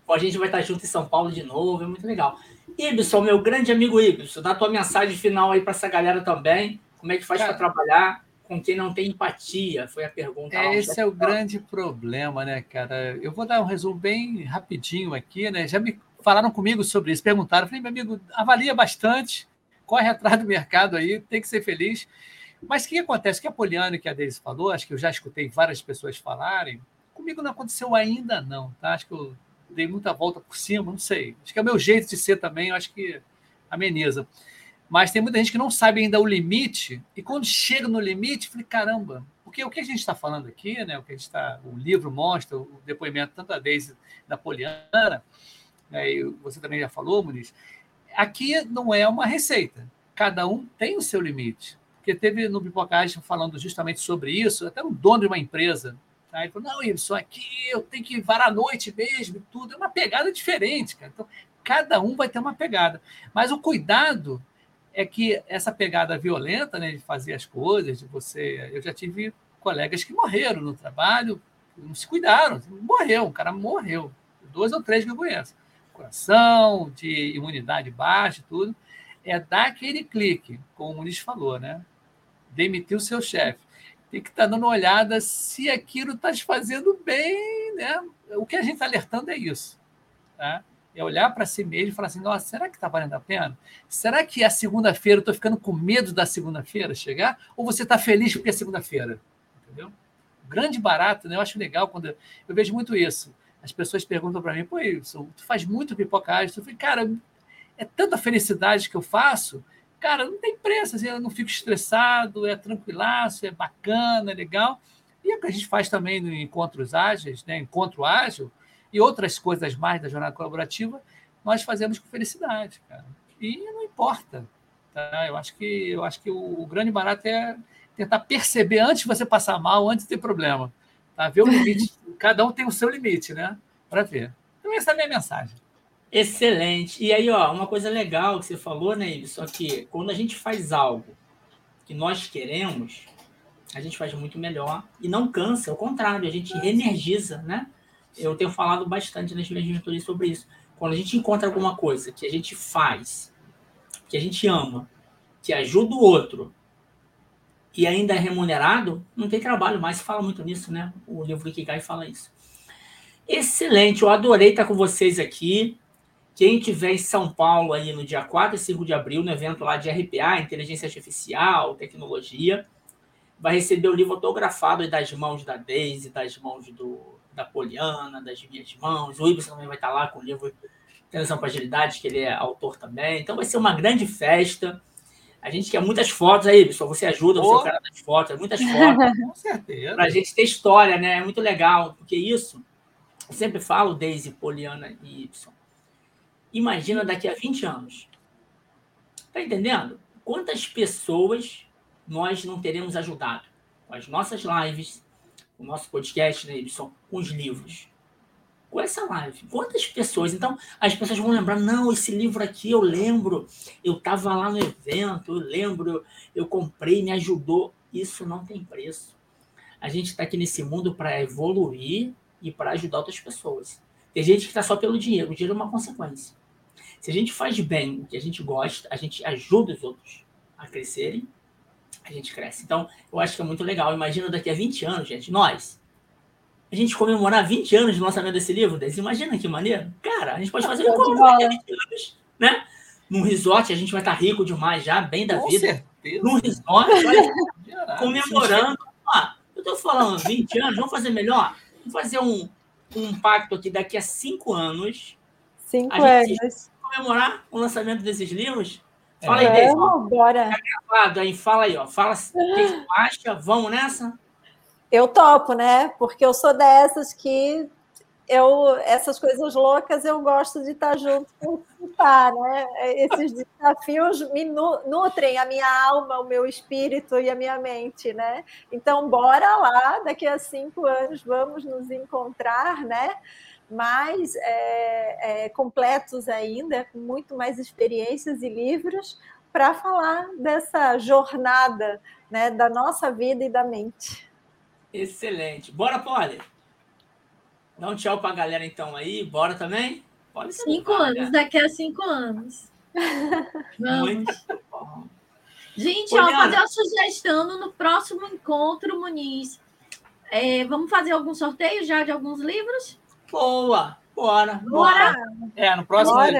Pô, a gente vai estar junto em São Paulo de novo, é muito legal. Ibson, meu grande amigo Ibson, dá tua mensagem final aí para essa galera também. Como é que faz para trabalhar com quem não tem empatia? Foi a pergunta. É, esse é o grande problema, né, cara? Eu vou dar um resumo bem rapidinho aqui, né? Já me falaram comigo sobre isso, perguntaram, falei, meu amigo, avalia bastante, corre atrás do mercado aí, tem que ser feliz. Mas o que acontece? O que a Poliana que a Deise falou, acho que eu já escutei várias pessoas falarem, comigo não aconteceu ainda não, tá? Acho que eu dei muita volta por cima, não sei. Acho que é o meu jeito de ser também, eu acho que ameniza. Mas tem muita gente que não sabe ainda o limite, e quando chega no limite, falei, caramba, porque o que a gente está falando aqui, né, o que a gente está, o livro mostra, o depoimento tanto da Deise da Poliana, né, e você também já falou, Muniz, aqui não é uma receita. Cada um tem o seu limite. Porque teve no Pipocagem falando justamente sobre isso, até um dono de uma empresa, Tá? Ele falou, não, isso aqui eu tenho que varar a noite mesmo, tudo. É uma pegada diferente, cara. Então, cada um vai ter uma pegada. Mas o cuidado é que essa pegada violenta, né, de fazer as coisas, de você. Eu já tive colegas que morreram no trabalho, não se cuidaram, morreu, o cara morreu. Dois ou três que eu conheço. Coração, de imunidade baixa, tudo. É dar aquele clique, como o Muniz falou, né? Demitir o seu chefe tem que estar tá dando uma olhada se aquilo está te fazendo bem, né? O que a gente está alertando é isso, tá? É olhar para si mesmo e falar assim, nossa, será que está valendo a pena? Será que a segunda-feira eu estou ficando com medo da segunda-feira chegar? Ou você está feliz porque é segunda-feira? Entendeu? grande barato, né? Eu acho legal quando eu, eu vejo muito isso. As pessoas perguntam para mim, pô, Wilson, tu faz muito pipocagem. Eu falei, cara, é tanta felicidade que eu faço cara, não tem preço, assim, eu não fico estressado, é tranquilaço, é bacana, é legal. E é o que a gente faz também no Encontros Ágeis, né? Encontro Ágil, e outras coisas mais da jornada colaborativa, nós fazemos com felicidade, cara. E não importa. Tá? Eu acho que, eu acho que o, o grande barato é tentar perceber antes de você passar mal, antes de ter problema. Tá? Ver o limite. Cada um tem o seu limite, né? Para ver. Então, essa é a minha mensagem. Excelente. E aí, ó, uma coisa legal que você falou, né, só que quando a gente faz algo que nós queremos, a gente faz muito melhor e não cansa, ao contrário, a gente reenergiza, né? Eu tenho falado bastante nas minhas mentorias sobre isso. Quando a gente encontra alguma coisa que a gente faz, que a gente ama, que ajuda o outro e ainda é remunerado, não tem trabalho mais. Fala muito nisso, né? O livro Ikigai fala isso. Excelente, eu adorei estar com vocês aqui. Quem tiver em São Paulo aí no dia 4 e 5 de abril, no evento lá de RPA, Inteligência Artificial, Tecnologia, vai receber o livro autografado das mãos da Daisy, das mãos do, da Poliana, das minhas mãos. O Ibsen também vai estar lá com o livro Tensão para Agilidade, que ele é autor também. Então vai ser uma grande festa. A gente quer muitas fotos aí, pessoal. Você ajuda, você é o cara das fotos, muitas fotos. com certeza. Para a gente ter história, né? É muito legal, porque isso, eu sempre falo, Daisy, Poliana e Y Imagina daqui a 20 anos. Tá entendendo? Quantas pessoas nós não teremos ajudado com as nossas lives, o nosso podcast, né, Ibson, com os livros. Com essa live. Quantas pessoas? Então, as pessoas vão lembrar, não, esse livro aqui eu lembro, eu estava lá no evento, eu lembro, eu, eu comprei, me ajudou. Isso não tem preço. A gente está aqui nesse mundo para evoluir e para ajudar outras pessoas. Tem gente que está só pelo dinheiro, o dinheiro é uma consequência. Se a gente faz bem o que a gente gosta, a gente ajuda os outros. a crescerem, a gente cresce. Então, eu acho que é muito legal. Imagina daqui a 20 anos, gente, nós, a gente comemorar 20 anos de lançamento desse livro, Deus, imagina que maneiro. Cara, a gente pode fazer um encontro de 20 anos, né? Num resort, a gente vai estar rico demais já, bem da Com vida. certeza. Num resort, olha, comemorando. Ah, eu tô falando 20 anos, vamos fazer melhor? Vamos fazer um, um pacto aqui daqui a 5 anos, Cinco A gente- anos. comemorar o lançamento desses livros. Fala aí, É. Deise, ó, Vamos, bora. gravado aí, fala aí, ó. Fala o que você acha, vamos nessa? Eu topo, né? Porque eu sou dessas que eu essas coisas loucas eu gosto de estar junto participar, né? Esses desafios me nu- nutrem a minha alma, o meu espírito e a minha mente, né? Então, bora lá, daqui a cinco anos vamos nos encontrar, né? Mais é, é, completos ainda, com muito mais experiências e livros para falar dessa jornada, né? Da nossa vida e da mente. Excelente. Bora, Polly. Dá um tchau pra galera então aí. Bora também? Pode ser. Cinco anos, daqui a cinco anos. Vamos. Muito bom. Gente, Ô, ó, fazer uma sugestão no próximo encontro, Muniz. É, vamos fazer algum sorteio já de alguns livros? Boa. Bora. Bora. É, no próximo. Bora.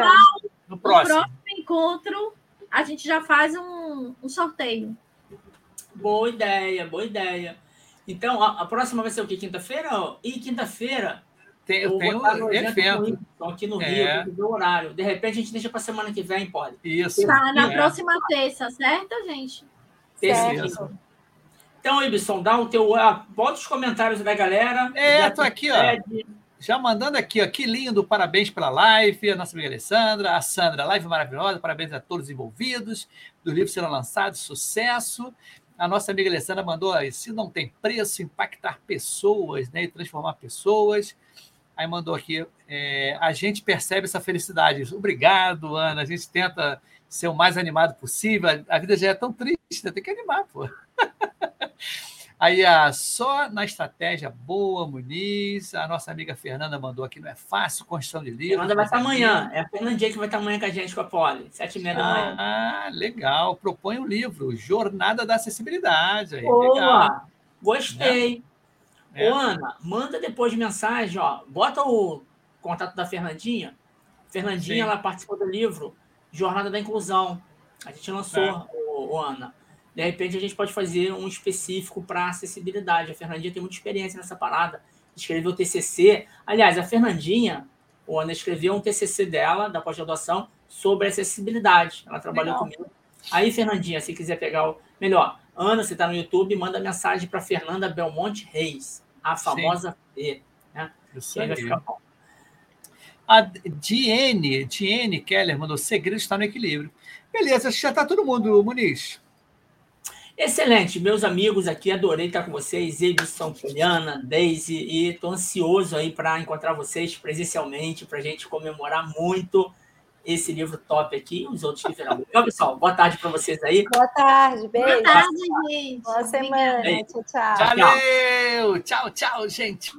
No No próximo. próximo encontro, a gente já faz um, um sorteio. Boa ideia, boa ideia. Então, a, a próxima vai ser o quê? Quinta-feira? E quinta-feira Tem, eu tenho botar no evento evento. no Rio, então, aqui no É. Rio, tem que ver o horário. De repente, a gente deixa para semana que vem, pode. Isso. Tá na É. próxima terça, certo, gente? Terça. Então, Ibson, dá o teu. ah, Bota os comentários da galera. É, tô aqui, ó. pede. Já mandando aqui, ó, que lindo, parabéns pela live, a nossa amiga Alessandra, a Sandra, live maravilhosa, parabéns a todos os envolvidos, do livro será lançado, sucesso. A nossa amiga Alessandra mandou, ó, se não tem preço, impactar pessoas, né, e transformar pessoas. Aí mandou aqui, é, a gente percebe essa felicidade. Obrigado, Ana, a gente tenta ser o mais animado possível, a vida já é tão triste, né? tem que animar, pô. Aí a só na estratégia boa, Muniz. A nossa amiga Fernanda mandou aqui, não é fácil, construção de livros. Fernanda vai estar amanhã. É a Fernandinha que vai estar amanhã com a gente com a Poli. Sete e meia da manhã. Ah, legal. Propõe um livro, Jornada da Acessibilidade. Aí, legal. Boa! Gostei. É. Ô, Ana, manda depois mensagem, ó. Bota o contato da Fernandinha. Fernandinha, Sim. ela participou do livro Jornada da Inclusão. A gente lançou, É. ô, ô, Ana. De repente, a gente pode fazer um específico para acessibilidade. A Fernandinha tem muita experiência nessa parada. Escreveu TCC. Aliás, a Fernandinha, ô, Ana, escreveu um TCC dela, da pós-graduação, sobre acessibilidade. Ela trabalhou Legal. comigo. Aí, Fernandinha, se quiser pegar o. Melhor, Ana, você está no YouTube, manda mensagem para Fernanda Belmonte Reis, a famosa Fê. Isso Que aí ficar bom. A Diene, Diene Keller mandou: segredo está no equilíbrio. Beleza, acho que já está todo mundo, Muniz. Excelente, meus amigos aqui, adorei estar com vocês, Edson, Poliana, Daisy, e estou ansioso aí para encontrar vocês presencialmente, para a gente comemorar muito esse livro top aqui e os outros que virão. Então, pessoal, boa tarde para vocês aí. Boa tarde, beijo. Boa tarde, gente. Boa semana. Tchau. Tchau. Valeu! Tchau, tchau, gente.